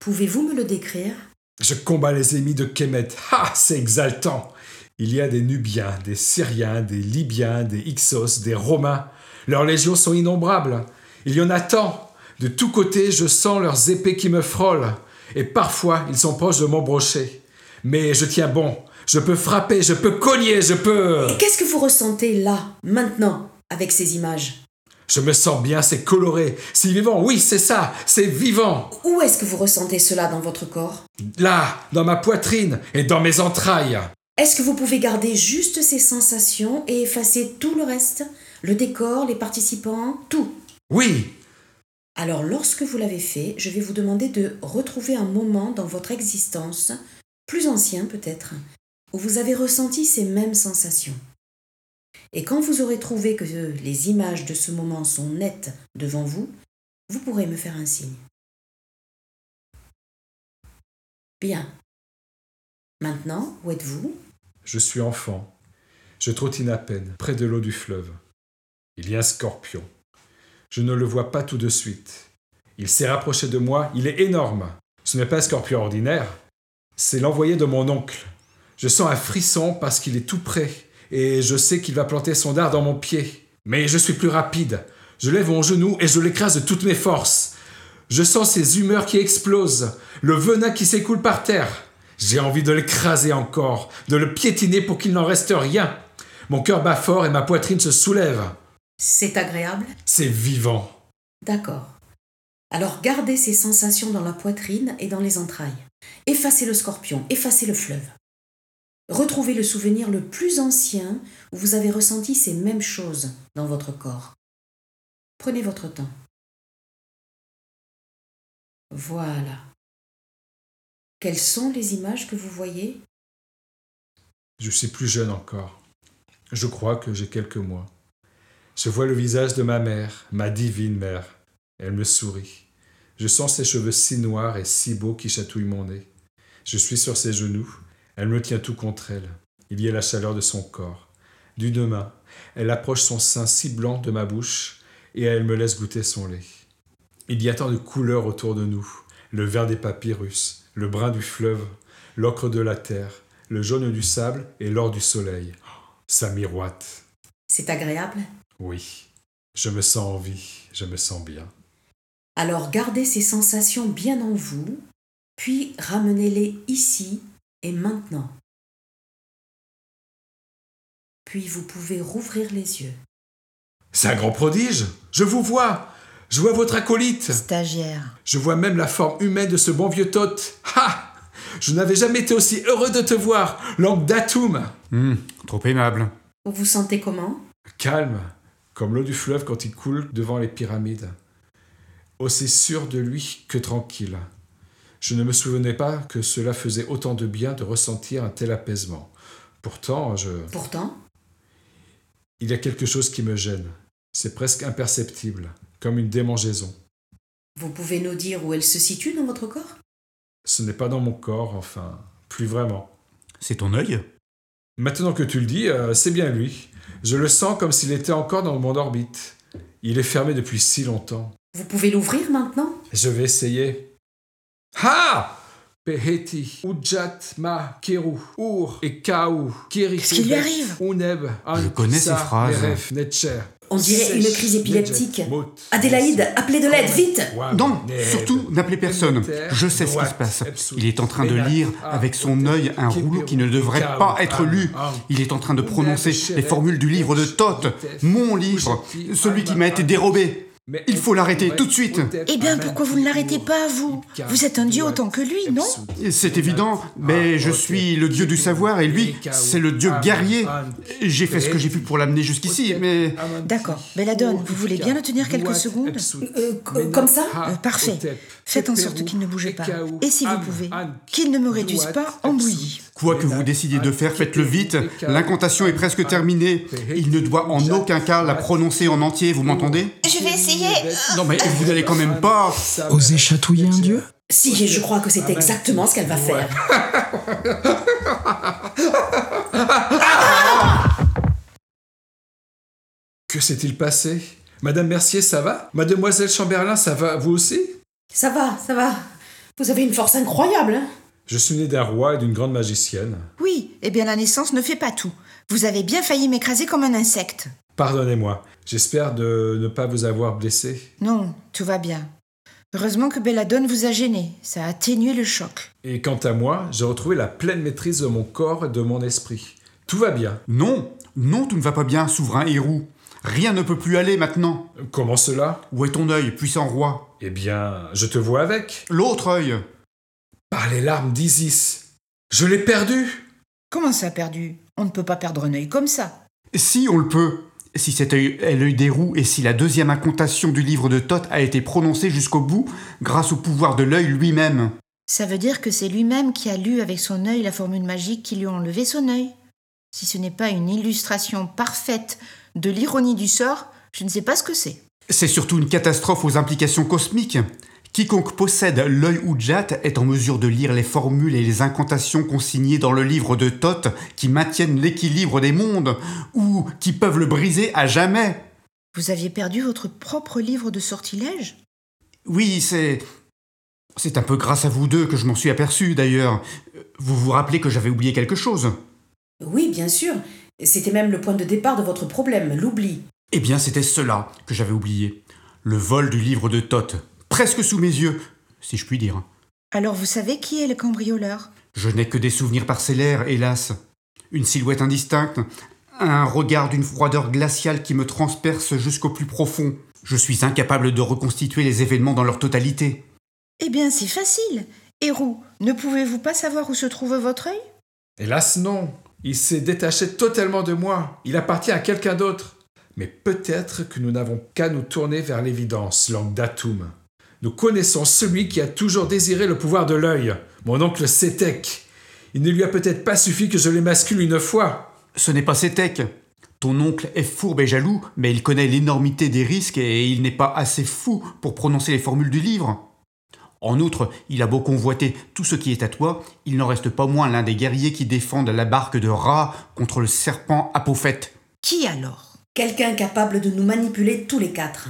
pouvez-vous me le décrire? Je combats les ennemis de Kemet. Ah, c'est exaltant Il y a des Nubiens, des Syriens, des Libyens, des Hyksos, des Romains. Leurs légions sont innombrables. Il y en a tant. De tous côtés, je sens leurs épées qui me frôlent. Et parfois, ils sont proches de m'embrocher. Mais je tiens bon. Je peux frapper, je peux cogner, je peux... Et qu'est-ce que vous ressentez là, maintenant, avec ces images Je me sens bien, c'est coloré, c'est vivant, oui, c'est ça, c'est vivant. Où est-ce que vous ressentez cela dans votre corps? Là, dans ma poitrine et dans mes entrailles. Est-ce que vous pouvez garder juste ces sensations et effacer tout le reste? Le décor, les participants, tout? Oui. Alors lorsque vous l'avez fait, je vais vous demander de retrouver un moment dans votre existence, plus ancien peut-être, où vous avez ressenti ces mêmes sensations. Et quand vous aurez trouvé que les images de ce moment sont nettes devant vous, vous pourrez me faire un signe. Bien. Maintenant, où êtes-vous? Je suis enfant. Je trottine à peine, près de l'eau du fleuve. Il y a un scorpion. Je ne le vois pas tout de suite. Il s'est rapproché de moi, il est énorme. Ce n'est pas un scorpion ordinaire, c'est l'envoyé de mon oncle. Je sens un frisson parce qu'il est tout près, et je sais qu'il va planter son dard dans mon pied. Mais je suis plus rapide. Je lève mon genou et je l'écrase de toutes mes forces. Je sens ses humeurs qui explosent, le venin qui s'écoule par terre. J'ai envie de l'écraser encore, de le piétiner pour qu'il n'en reste rien. Mon cœur bat fort et ma poitrine se soulève. C'est agréable? C'est vivant. D'accord. Alors gardez ces sensations dans la poitrine et dans les entrailles. Effacez le scorpion, effacez le fleuve. Retrouvez le souvenir le plus ancien où vous avez ressenti ces mêmes choses dans votre corps. Prenez votre temps. Voilà. Quelles sont les images que vous voyez? Je suis plus jeune encore. Je crois que j'ai quelques mois. Je vois le visage de ma mère, ma divine mère. Elle me sourit. Je sens ses cheveux si noirs et si beaux qui chatouillent mon nez. Je suis sur ses genoux. Elle me tient tout contre elle. Il y a la chaleur de son corps. D'une main, elle approche son sein si blanc de ma bouche et elle me laisse goûter son lait. Il y a tant de couleurs autour de nous. Le vert des papyrus, le brun du fleuve, l'ocre de la terre, le jaune du sable et l'or du soleil. Ça miroite. C'est agréable? Oui. Je me sens en vie, je me sens bien. Alors gardez ces sensations bien en vous, puis ramenez-les ici et maintenant. Puis vous pouvez rouvrir les yeux. C'est un grand prodige. Je vous vois. Je vois votre acolyte. Stagiaire. Je vois même la forme humaine de ce bon vieux Toth. Ha Je n'avais jamais été aussi heureux de te voir, langue d'Atoum. Hum, trop aimable. Vous vous sentez comment? Calme, comme l'eau du fleuve quand il coule devant les pyramides. Aussi sûr de lui que tranquille. Je ne me souvenais pas que cela faisait autant de bien de ressentir un tel apaisement. Pourtant, je... Pourtant? Il y a quelque chose qui me gêne. C'est presque imperceptible, comme une démangeaison. Vous pouvez nous dire où elle se situe dans votre corps? Ce n'est pas dans mon corps, enfin, plus vraiment. C'est ton œil? Maintenant que tu le dis, euh, c'est bien lui. Je le sens comme s'il était encore dans mon orbite. Il est fermé depuis si longtemps. Vous pouvez l'ouvrir maintenant? Je vais essayer. Ha Peheti, Ujat, Ma, Keru, Ur, et Kaou, Kiri, Qu'est-ce qui lui arrive? Uneb, Je connais ces phrases. On dirait une crise épileptique. Adélaïde, appelez de l'aide, vite Non, surtout n'appelez personne. Je sais ce qui se passe. Il est en train de lire avec son œil un rouleau qui ne devrait pas être lu. Il est en train de prononcer les formules du livre de Thoth, mon livre, celui qui m'a été dérobé. Mais Il faut l'arrêter tout de suite. Eh bien, pourquoi vous ne l'arrêtez pas, vous Vous êtes un dieu autant que lui, non Epsou, C'est évident, mais je suis le dieu du savoir et lui, c'est le dieu guerrier. J'ai fait ce que j'ai pu pour l'amener jusqu'ici, mais D'accord. Belladone, vous voulez bien le tenir quelques secondes Euh, co- comme ça Euh, parfait. Faites en sorte qu'il ne bouge pas. Et si vous pouvez, qu'il ne me réduise pas en bouillie. Quoi que vous décidiez de faire, faites-le vite. L'incantation est presque terminée. Il ne doit en aucun cas la prononcer en entier, vous m'entendez? Je vais essayer. Non mais vous n'allez quand même pas Oser chatouiller un dieu? Si, je crois que c'est exactement ce qu'elle va faire. Que s'est-il passé? Madame Mercier, ça va? Mademoiselle Chamberlain, ça va? Vous aussi? Ça va, ça va. Vous avez une force incroyable, hein? Je suis né d'un roi et d'une grande magicienne. Oui, eh bien la naissance ne fait pas tout. Vous avez bien failli m'écraser comme un insecte. Pardonnez-moi. J'espère de ne pas vous avoir blessé. Non, tout va bien. Heureusement que Belladone vous a gêné. Ça a atténué le choc. Et quant à moi, j'ai retrouvé la pleine maîtrise de mon corps et de mon esprit. Tout va bien. Non, non, tout ne va pas bien, souverain héros. Rien ne peut plus aller maintenant. Comment cela? Où est ton œil, puissant roi? Eh bien, je te vois avec. L'autre œil Par les larmes d'Isis. Je l'ai perdu Comment ça, perdu? On ne peut pas perdre un œil comme ça. Si, on le peut. Si cet œil est l'œil des roues et si la deuxième incantation du livre de Thoth a été prononcée jusqu'au bout grâce au pouvoir de l'œil lui-même. Ça veut dire que c'est lui-même qui a lu avec son œil la formule magique qui lui a enlevé son œil. Si ce n'est pas une illustration parfaite de l'ironie du sort, je ne sais pas ce que c'est. C'est surtout une catastrophe aux implications cosmiques. Quiconque possède l'œil Ujjat est en mesure de lire les formules et les incantations consignées dans le livre de Thoth qui maintiennent l'équilibre des mondes ou qui peuvent le briser à jamais. Vous aviez perdu votre propre livre de sortilège? Oui, c'est. C'est un peu grâce à vous deux que je m'en suis aperçu d'ailleurs. Vous vous rappelez que j'avais oublié quelque chose? Oui, bien sûr. C'était même le point de départ de votre problème, l'oubli. Eh bien, c'était cela que j'avais oublié. Le vol du livre de Thoth, presque sous mes yeux, si je puis dire. Alors vous savez qui est le cambrioleur? Je n'ai que des souvenirs parcellaires, hélas. Une silhouette indistincte, un regard d'une froideur glaciale qui me transperce jusqu'au plus profond. Je suis incapable de reconstituer les événements dans leur totalité. Eh bien, c'est facile. Héros, ne pouvez-vous pas savoir où se trouve votre œil? Hélas non. Il s'est détaché totalement de moi. Il appartient à quelqu'un d'autre. Mais peut-être que nous n'avons qu'à nous tourner vers l'évidence, langue d'Atum. Nous connaissons celui qui a toujours désiré le pouvoir de l'œil, mon oncle Sétec. Il ne lui a peut-être pas suffi que je l'émascule une fois. Ce n'est pas Sétec. Ton oncle est fourbe et jaloux, mais il connaît l'énormité des risques et il n'est pas assez fou pour prononcer les formules du livre. En outre, il a beau convoiter tout ce qui est à toi, il n'en reste pas moins l'un des guerriers qui défendent la barque de Ra contre le serpent Apophète. Qui alors? Quelqu'un capable de nous manipuler tous les quatre.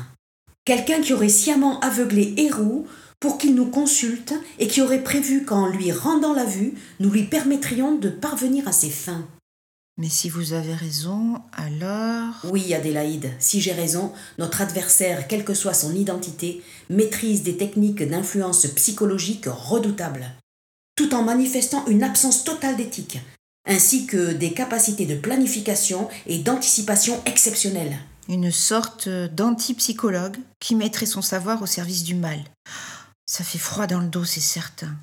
Quelqu'un qui aurait sciemment aveuglé Hérou pour qu'il nous consulte et qui aurait prévu qu'en lui rendant la vue, nous lui permettrions de parvenir à ses fins. Mais si vous avez raison, alors... Oui, Adélaïde, si j'ai raison, notre adversaire, quelle que soit son identité, maîtrise des techniques d'influence psychologique redoutables, tout en manifestant une absence totale d'éthique, ainsi que des capacités de planification et d'anticipation exceptionnelles. Une sorte d'antipsychologue qui mettrait son savoir au service du mal. Ça fait froid dans le dos, c'est certain.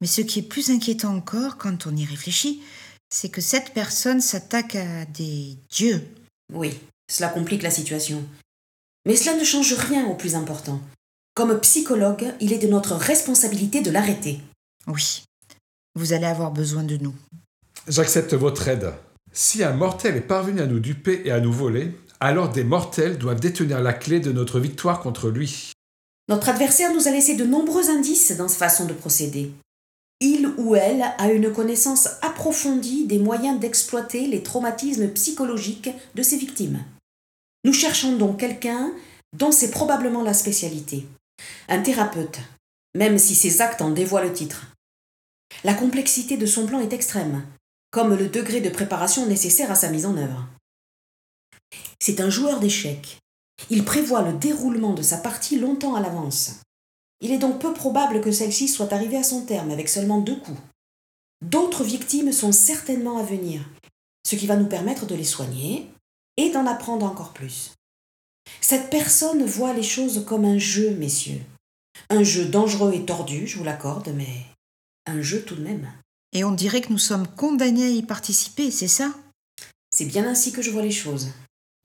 Mais ce qui est plus inquiétant encore, quand on y réfléchit, c'est que cette personne s'attaque à des dieux. Oui, cela complique la situation. Mais cela ne change rien au plus important. Comme psychologue, il est de notre responsabilité de l'arrêter. Oui, vous allez avoir besoin de nous. J'accepte votre aide. Si un mortel est parvenu à nous duper et à nous voler, alors des mortels doivent détenir la clé de notre victoire contre lui. Notre adversaire nous a laissé de nombreux indices dans sa façon de procéder. Il ou elle a une connaissance approfondie des moyens d'exploiter les traumatismes psychologiques de ses victimes. Nous cherchons donc quelqu'un dont c'est probablement la spécialité. Un thérapeute, même si ses actes en dévoient le titre. La complexité de son plan est extrême, comme le degré de préparation nécessaire à sa mise en œuvre. C'est un joueur d'échecs. Il prévoit le déroulement de sa partie longtemps à l'avance. Il est donc peu probable que celle-ci soit arrivée à son terme avec seulement deux coups. D'autres victimes sont certainement à venir, ce qui va nous permettre de les soigner et d'en apprendre encore plus. Cette personne voit les choses comme un jeu, messieurs. Un jeu dangereux et tordu, je vous l'accorde, mais un jeu tout de même. Et on dirait que nous sommes condamnés à y participer, c'est ça? C'est bien ainsi que je vois les choses.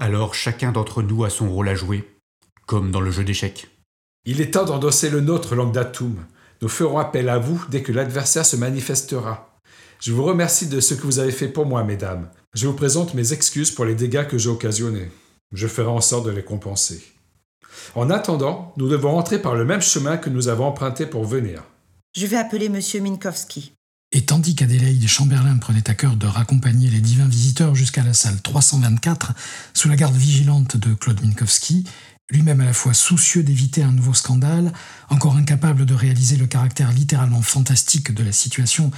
Alors chacun d'entre nous a son rôle à jouer, comme dans le jeu d'échecs. Il est temps d'endosser le nôtre, langue d'Atum. Nous ferons appel à vous dès que l'adversaire se manifestera. Je vous remercie de ce que vous avez fait pour moi, mesdames. Je vous présente mes excuses pour les dégâts que j'ai occasionnés. Je ferai en sorte de les compenser. En attendant, nous devons entrer par le même chemin que nous avons emprunté pour venir. Je vais appeler Monsieur Minkowski. Et tandis qu'Adélaïde Chamberlain prenait à cœur de raccompagner les divins visiteurs jusqu'à la salle 324, sous la garde vigilante de Claude Minkowski, lui-même à la fois soucieux d'éviter un nouveau scandale, encore incapable de réaliser le caractère littéralement fantastique de la situation,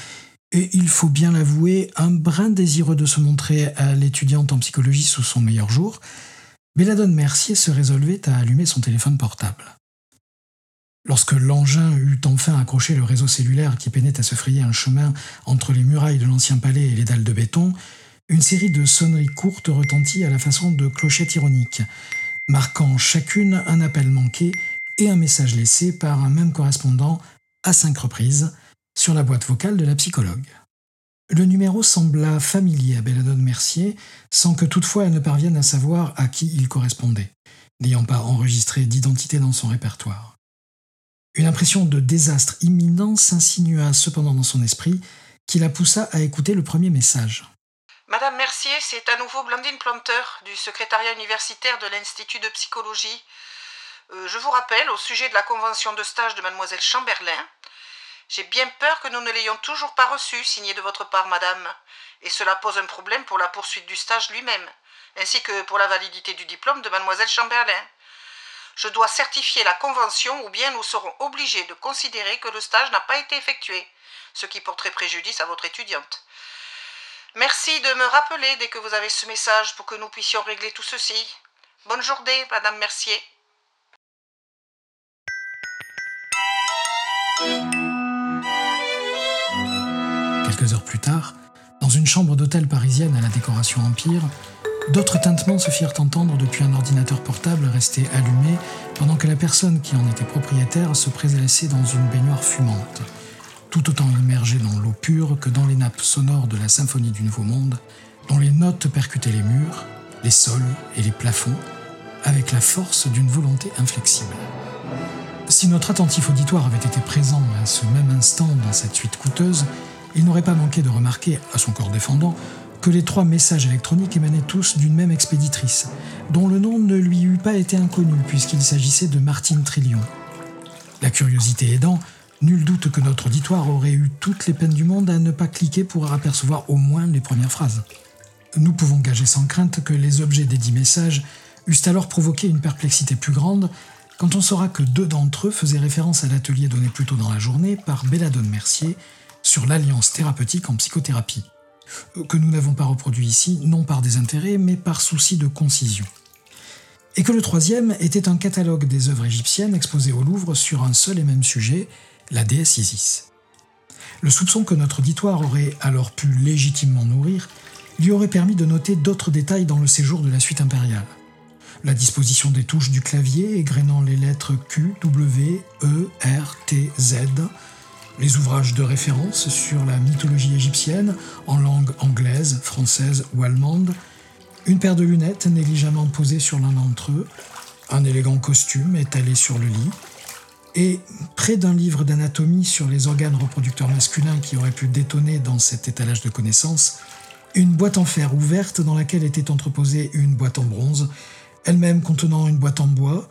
et il faut bien l'avouer, un brin désireux de se montrer à l'étudiante en psychologie sous son meilleur jour, Belladone Mercier se résolvait à allumer son téléphone portable. Lorsque l'engin eut enfin accroché le réseau cellulaire qui peinait à se frayer un chemin entre les murailles de l'ancien palais et les dalles de béton, une série de sonneries courtes retentit à la façon de clochettes ironiques, marquant chacune un appel manqué et un message laissé par un même correspondant à cinq reprises sur la boîte vocale de la psychologue. Le numéro sembla familier à Belladone Mercier, sans que toutefois elle ne parvienne à savoir à qui il correspondait, n'ayant pas enregistré d'identité dans son répertoire. Une impression de désastre imminent s'insinua cependant dans son esprit, qui la poussa à écouter le premier message. Madame Mercier, c'est à nouveau Blandine Planter du secrétariat universitaire de l'Institut de psychologie. Euh, je vous rappelle, au sujet de la convention de stage de mademoiselle Chamberlain, j'ai bien peur que nous ne l'ayons toujours pas reçu, signé de votre part, madame, et cela pose un problème pour la poursuite du stage lui-même, ainsi que pour la validité du diplôme de mademoiselle Chamberlain. Je dois certifier la convention ou bien nous serons obligés de considérer que le stage n'a pas été effectué, ce qui porterait préjudice à votre étudiante. Merci de me rappeler dès que vous avez ce message pour que nous puissions régler tout ceci. Bonne journée, Madame Mercier. Quelques heures plus tard, dans une chambre d'hôtel parisienne à la décoration Empire, d'autres tintements se firent entendre depuis un ordinateur portable resté allumé pendant que la personne qui en était propriétaire se prélassait dans une baignoire fumante, tout autant immergée dans l'eau pure que dans les nappes sonores de la symphonie du Nouveau Monde, dont les notes percutaient les murs, les sols et les plafonds avec la force d'une volonté inflexible. Si notre attentif auditoire avait été présent à ce même instant dans cette suite coûteuse, il n'aurait pas manqué de remarquer, à son corps défendant, que les trois messages électroniques émanaient tous d'une même expéditrice, dont le nom ne lui eût pas été inconnu puisqu'il s'agissait de Martine Trillion. La curiosité aidant, nul doute que notre auditoire aurait eu toutes les peines du monde à ne pas cliquer pour apercevoir au moins les premières phrases. Nous pouvons gager sans crainte que les objets des dix messages eussent alors provoqué une perplexité plus grande quand on saura que deux d'entre eux faisaient référence à l'atelier donné plus tôt dans la journée par Belladone Mercier sur l'alliance thérapeutique en psychothérapie, que nous n'avons pas reproduit ici, non par désintérêt, mais par souci de concision. Et que le troisième était un catalogue des œuvres égyptiennes exposées au Louvre sur un seul et même sujet, la déesse Isis. Le soupçon que notre auditoire aurait alors pu légitimement nourrir lui aurait permis de noter d'autres détails dans le séjour de la suite impériale la disposition des touches du clavier égrénant les lettres Q, W, E, R, T, Z, les ouvrages de référence sur la mythologie égyptienne en langue anglaise, française ou allemande, une paire de lunettes négligemment posées sur l'un d'entre eux, un élégant costume étalé sur le lit, et près d'un livre d'anatomie sur les organes reproducteurs masculins qui aurait pu détonner dans cet étalage de connaissances, une boîte en fer ouverte dans laquelle était entreposée une boîte en bronze elle-même contenant une boîte en bois,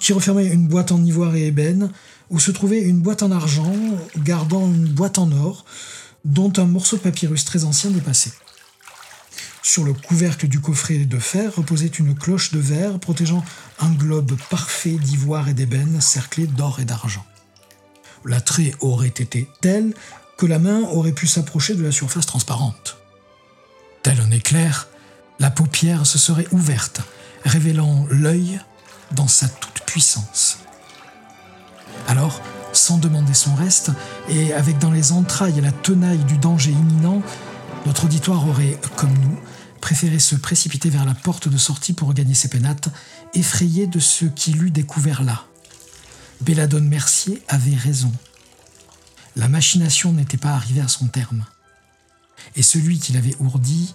qui refermait une boîte en ivoire et ébène, où se trouvait une boîte en argent gardant une boîte en or, dont un morceau de papyrus très ancien dépassait. Sur le couvercle du coffret de fer reposait une cloche de verre protégeant un globe parfait d'ivoire et d'ébène cerclé d'or et d'argent. L'attrait aurait été tel que la main aurait pu s'approcher de la surface transparente. Tel un éclair, la paupière se serait ouverte révélant l'œil dans sa toute-puissance. Alors, sans demander son reste, et avec dans les entrailles la tenaille du danger imminent, notre auditoire aurait, comme nous, préféré se précipiter vers la porte de sortie pour regagner ses pénates, effrayé de ce qu'il eût découvert là. Belladone Mercier avait raison. La machination n'était pas arrivée à son terme. Et celui qui l'avait ourdi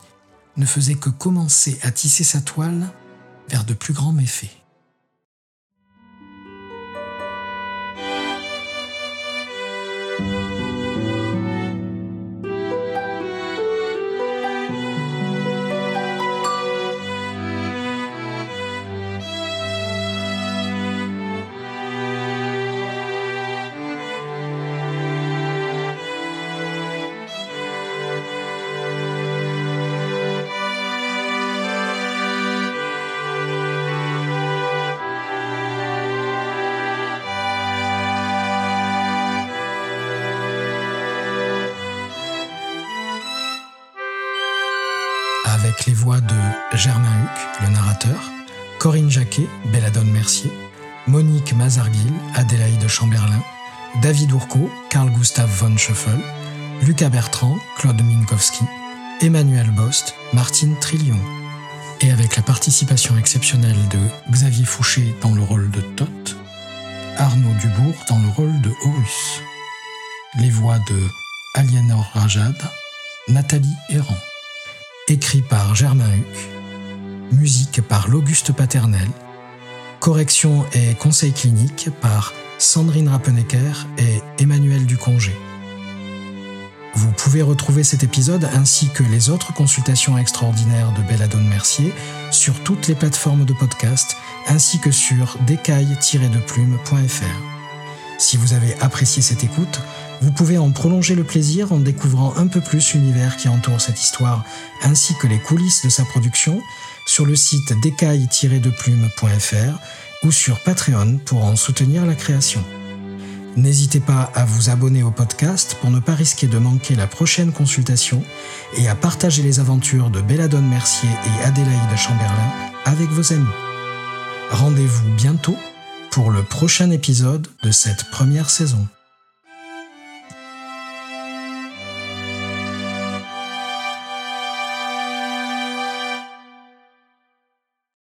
ne faisait que commencer à tisser sa toile vers de plus grands méfaits. Monique Mazarguil, Adélaïde Chamberlain, David Ourco, Carl Gustav von Schöffel, Lucas Bertrand, Claude Minkowski, Emmanuel Bost, Martine Trillion. Et avec la participation exceptionnelle de Xavier Fouché dans le rôle de Tot, Arnaud Dubourg dans le rôle de Horus. Les voix de Aliénor Rajad, Nathalie Errant. Écrit par Germain Huc. Musique par l'Auguste Paternel. Correction et conseil clinique par Sandrine Rappenecker et Emmanuel Ducongé. Vous pouvez retrouver cet épisode ainsi que les autres consultations extraordinaires de Belladone Mercier sur toutes les plateformes de podcast ainsi que sur décaille-de-plume.fr. Si vous avez apprécié cette écoute, vous pouvez en prolonger le plaisir en découvrant un peu plus l'univers qui entoure cette histoire ainsi que les coulisses de sa production sur le site décaille-de-plume.fr ou sur Patreon pour en soutenir la création. N'hésitez pas à vous abonner au podcast pour ne pas risquer de manquer la prochaine consultation et à partager les aventures de Belladone Mercier et Adélaïde Chamberlain avec vos amis. Rendez-vous bientôt pour le prochain épisode de cette première saison.